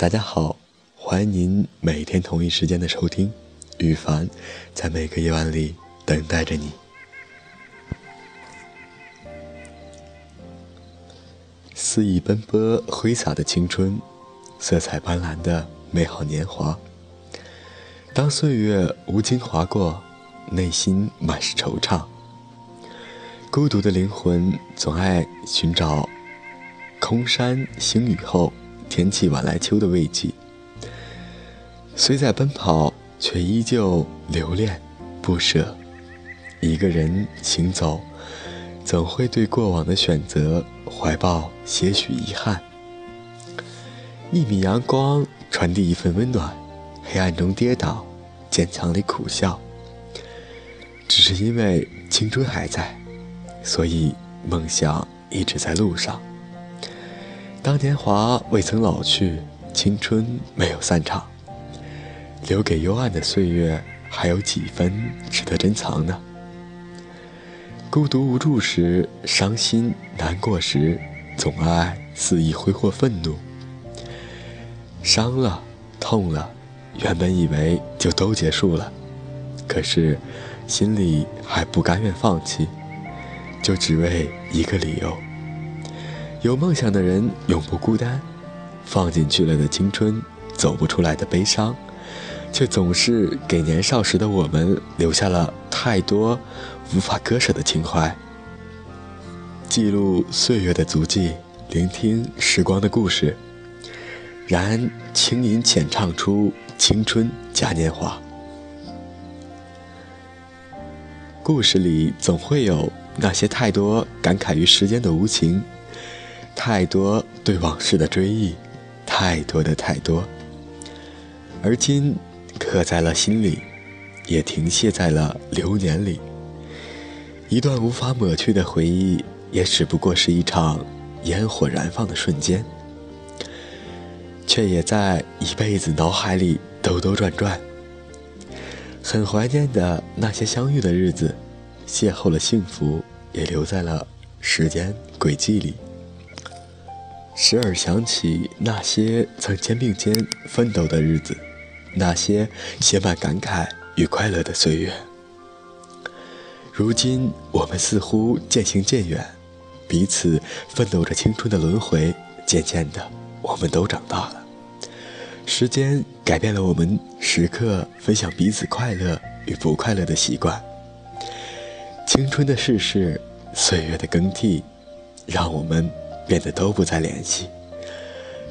大家好，欢迎您每天同一时间的收听，羽凡在每个夜晚里等待着你。肆意奔波、挥洒的青春，色彩斑斓的美好年华。当岁月无情划过，内心满是惆怅。孤独的灵魂总爱寻找空山新雨后。天气晚来秋的慰藉，虽在奔跑，却依旧留恋不舍。一个人行走，总会对过往的选择怀抱些许遗憾。一米阳光传递一份温暖，黑暗中跌倒，坚强里苦笑。只是因为青春还在，所以梦想一直在路上。当年华未曾老去，青春没有散场，留给幽暗的岁月，还有几分值得珍藏呢？孤独无助时，伤心难过时，总爱肆意挥霍愤怒。伤了，痛了，原本以为就都结束了，可是心里还不甘愿放弃，就只为一个理由。有梦想的人永不孤单，放进去了的青春，走不出来的悲伤，却总是给年少时的我们留下了太多无法割舍的情怀。记录岁月的足迹，聆听时光的故事，然轻吟浅唱出青春嘉年华。故事里总会有那些太多感慨于时间的无情。太多对往事的追忆，太多的太多。而今刻在了心里，也停歇在了流年里。一段无法抹去的回忆，也只不过是一场烟火燃放的瞬间，却也在一辈子脑海里兜兜转转。很怀念的那些相遇的日子，邂逅了幸福，也留在了时间轨迹里。时而想起那些曾肩并肩奋斗的日子，那些写满感慨与快乐的岁月。如今我们似乎渐行渐远，彼此奋斗着青春的轮回。渐渐的，我们都长大了。时间改变了我们时刻分享彼此快乐与不快乐的习惯。青春的逝世，岁月的更替，让我们。变得都不再联系，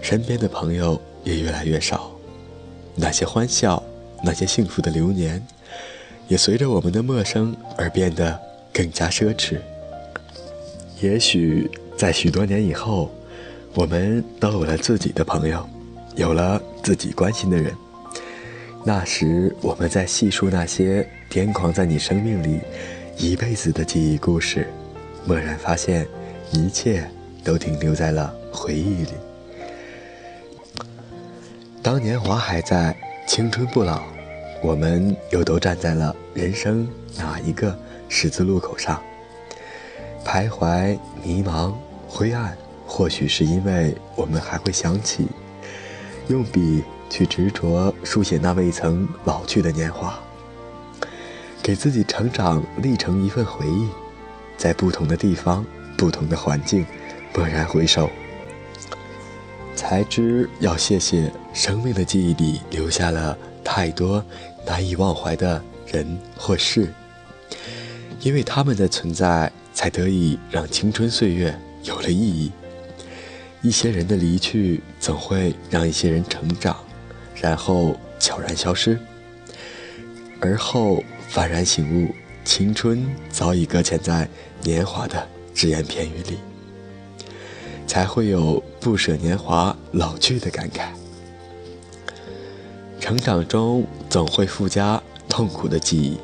身边的朋友也越来越少，那些欢笑，那些幸福的流年，也随着我们的陌生而变得更加奢侈。也许在许多年以后，我们都有了自己的朋友，有了自己关心的人，那时我们在细数那些癫狂在你生命里一辈子的记忆故事，蓦然发现一切。都停留在了回忆里。当年华还在，青春不老，我们又都站在了人生哪一个十字路口上？徘徊、迷茫、灰暗，或许是因为我们还会想起，用笔去执着书写那未曾老去的年华，给自己成长历程一份回忆，在不同的地方、不同的环境。蓦然回首，才知要谢谢生命的记忆里留下了太多难以忘怀的人或事，因为他们的存在，才得以让青春岁月有了意义。一些人的离去，总会让一些人成长，然后悄然消失，而后幡然醒悟，青春早已搁浅在年华的只言片语里。才会有不舍年华老去的感慨。成长中总会附加痛苦的记忆，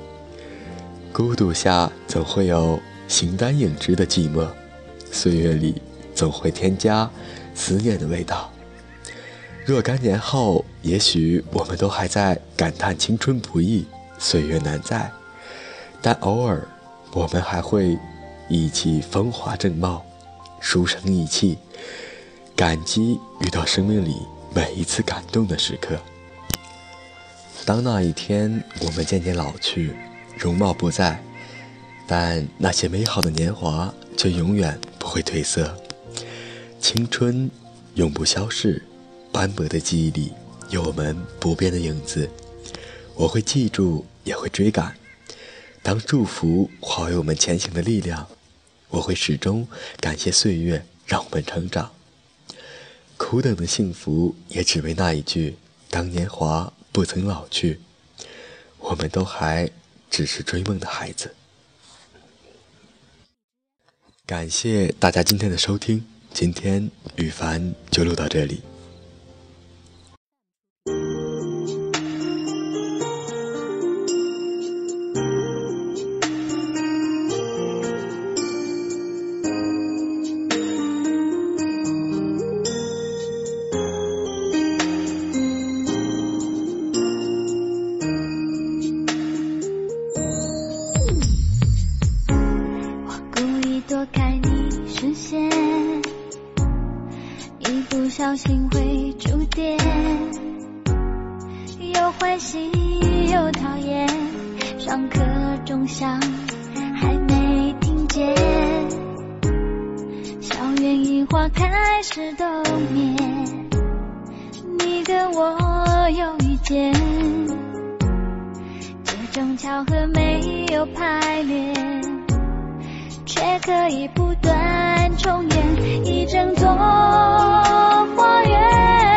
孤独下总会有形单影只的寂寞，岁月里总会添加思念的味道。若干年后，也许我们都还在感叹青春不易，岁月难在，但偶尔我们还会忆起风华正茂。书生意气，感激遇到生命里每一次感动的时刻。当那一天我们渐渐老去，容貌不在，但那些美好的年华却永远不会褪色。青春永不消逝，斑驳的记忆里有我们不变的影子。我会记住，也会追赶。当祝福化为我们前行的力量，我会始终感谢岁月让我们成长。苦等的幸福，也只为那一句：当年华不曾老去，我们都还只是追梦的孩子。感谢大家今天的收听。今天雨凡就录到这里。开始冬眠，你跟我又遇见，这种巧合没有排练，却可以不断重演一整座。花园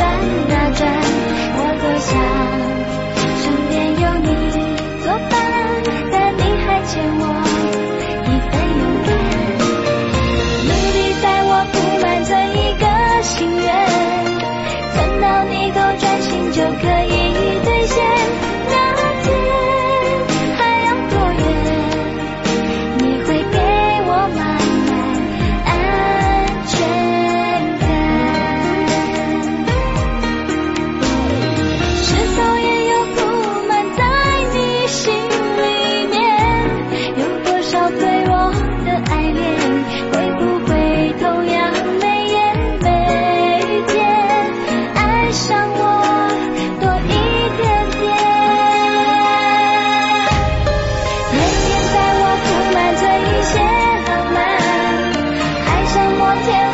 转啊转，我多想身边有你作伴，但你还欠我一份勇敢。努力带我布满这一个心愿，等到你够专心就可以。天